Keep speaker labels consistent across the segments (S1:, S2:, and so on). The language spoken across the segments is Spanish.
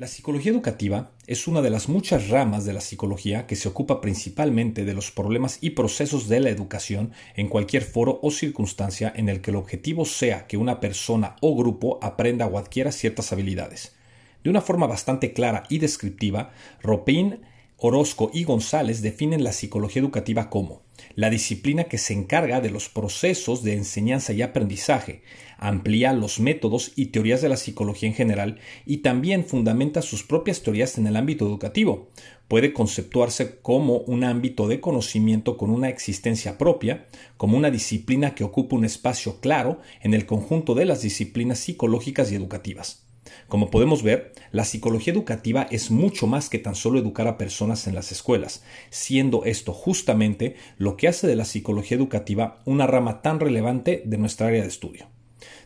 S1: La psicología educativa es una de las muchas ramas de la psicología que se ocupa principalmente de los problemas y procesos de la educación en cualquier foro o circunstancia en el que el objetivo sea que una persona o grupo aprenda o adquiera ciertas habilidades. De una forma bastante clara y descriptiva, Ropin Orozco y González definen la psicología educativa como la disciplina que se encarga de los procesos de enseñanza y aprendizaje, amplía los métodos y teorías de la psicología en general y también fundamenta sus propias teorías en el ámbito educativo. Puede conceptuarse como un ámbito de conocimiento con una existencia propia, como una disciplina que ocupa un espacio claro en el conjunto de las disciplinas psicológicas y educativas. Como podemos ver, la psicología educativa es mucho más que tan solo educar a personas en las escuelas, siendo esto justamente lo que hace de la psicología educativa una rama tan relevante de nuestra área de estudio.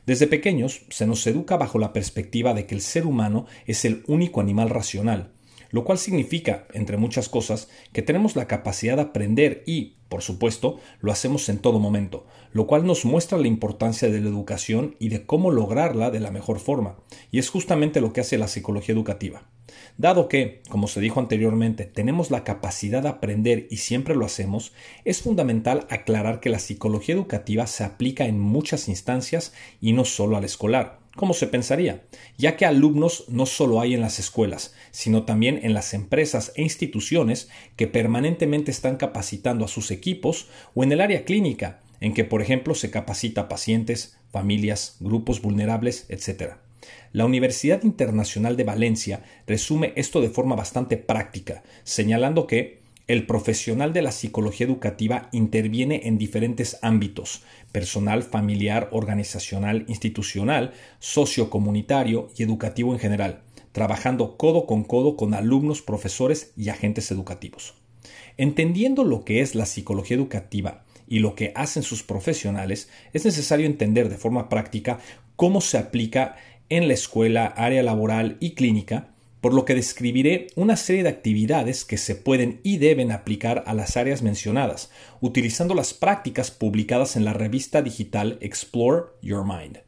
S1: Desde pequeños se nos educa bajo la perspectiva de que el ser humano es el único animal racional, lo cual significa, entre muchas cosas, que tenemos la capacidad de aprender y, por supuesto, lo hacemos en todo momento, lo cual nos muestra la importancia de la educación y de cómo lograrla de la mejor forma, y es justamente lo que hace la psicología educativa. Dado que, como se dijo anteriormente, tenemos la capacidad de aprender y siempre lo hacemos, es fundamental aclarar que la psicología educativa se aplica en muchas instancias y no solo al escolar como se pensaría, ya que alumnos no solo hay en las escuelas, sino también en las empresas e instituciones que permanentemente están capacitando a sus equipos o en el área clínica, en que por ejemplo se capacita a pacientes, familias, grupos vulnerables, etc. La Universidad Internacional de Valencia resume esto de forma bastante práctica, señalando que el profesional de la psicología educativa interviene en diferentes ámbitos personal, familiar, organizacional, institucional, sociocomunitario y educativo en general, trabajando codo con codo con alumnos, profesores y agentes educativos. Entendiendo lo que es la psicología educativa y lo que hacen sus profesionales, es necesario entender de forma práctica cómo se aplica en la escuela, área laboral y clínica por lo que describiré una serie de actividades que se pueden y deben aplicar a las áreas mencionadas, utilizando las prácticas publicadas en la revista digital Explore Your Mind.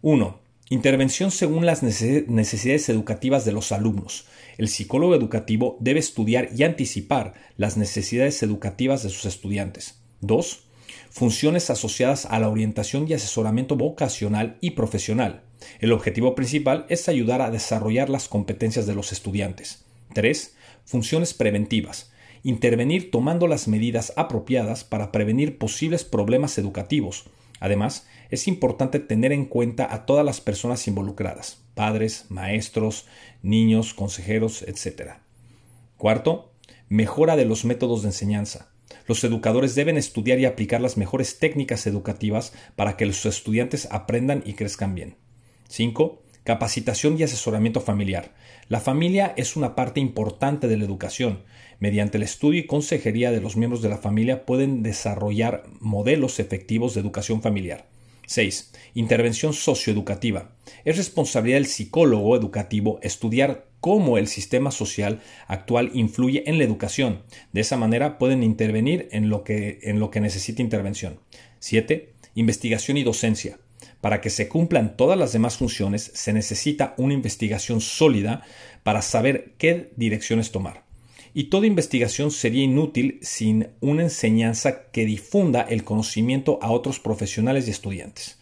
S1: 1. Intervención según las necesidades educativas de los alumnos. El psicólogo educativo debe estudiar y anticipar las necesidades educativas de sus estudiantes. 2. Funciones asociadas a la orientación y asesoramiento vocacional y profesional. El objetivo principal es ayudar a desarrollar las competencias de los estudiantes. 3. Funciones preventivas. Intervenir tomando las medidas apropiadas para prevenir posibles problemas educativos. Además, es importante tener en cuenta a todas las personas involucradas, padres, maestros, niños, consejeros, etc. Cuarto, mejora de los métodos de enseñanza. Los educadores deben estudiar y aplicar las mejores técnicas educativas para que los estudiantes aprendan y crezcan bien. 5. Capacitación y asesoramiento familiar. La familia es una parte importante de la educación. Mediante el estudio y consejería de los miembros de la familia pueden desarrollar modelos efectivos de educación familiar. 6. Intervención socioeducativa. Es responsabilidad del psicólogo educativo estudiar cómo el sistema social actual influye en la educación. De esa manera pueden intervenir en lo que, en lo que necesita intervención. 7. Investigación y docencia. Para que se cumplan todas las demás funciones se necesita una investigación sólida para saber qué direcciones tomar. Y toda investigación sería inútil sin una enseñanza que difunda el conocimiento a otros profesionales y estudiantes.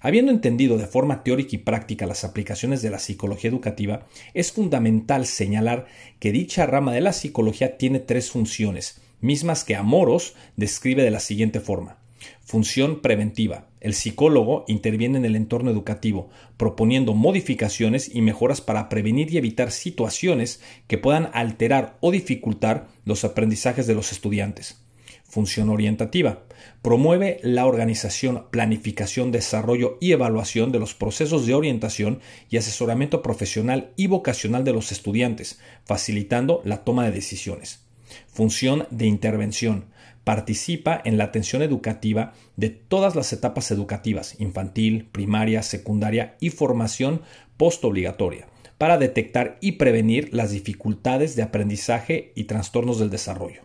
S1: Habiendo entendido de forma teórica y práctica las aplicaciones de la psicología educativa, es fundamental señalar que dicha rama de la psicología tiene tres funciones, mismas que Amoros describe de la siguiente forma. Función preventiva. El psicólogo interviene en el entorno educativo, proponiendo modificaciones y mejoras para prevenir y evitar situaciones que puedan alterar o dificultar los aprendizajes de los estudiantes. Función orientativa. Promueve la organización, planificación, desarrollo y evaluación de los procesos de orientación y asesoramiento profesional y vocacional de los estudiantes, facilitando la toma de decisiones. Función de intervención participa en la atención educativa de todas las etapas educativas, infantil, primaria, secundaria y formación postobligatoria, para detectar y prevenir las dificultades de aprendizaje y trastornos del desarrollo.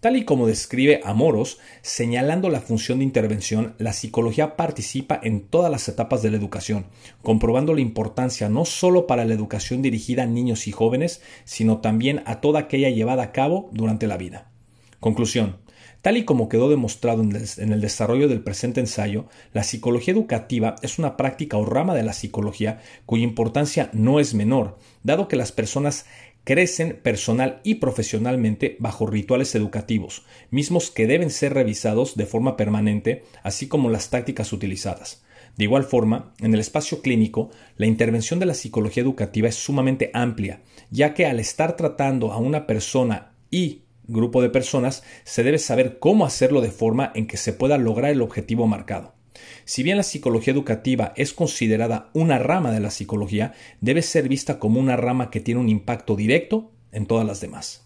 S1: Tal y como describe Amoros, señalando la función de intervención, la psicología participa en todas las etapas de la educación, comprobando la importancia no solo para la educación dirigida a niños y jóvenes, sino también a toda aquella llevada a cabo durante la vida. Conclusión. Tal y como quedó demostrado en el desarrollo del presente ensayo, la psicología educativa es una práctica o rama de la psicología cuya importancia no es menor, dado que las personas crecen personal y profesionalmente bajo rituales educativos, mismos que deben ser revisados de forma permanente, así como las tácticas utilizadas. De igual forma, en el espacio clínico, la intervención de la psicología educativa es sumamente amplia, ya que al estar tratando a una persona y grupo de personas, se debe saber cómo hacerlo de forma en que se pueda lograr el objetivo marcado. Si bien la psicología educativa es considerada una rama de la psicología, debe ser vista como una rama que tiene un impacto directo en todas las demás.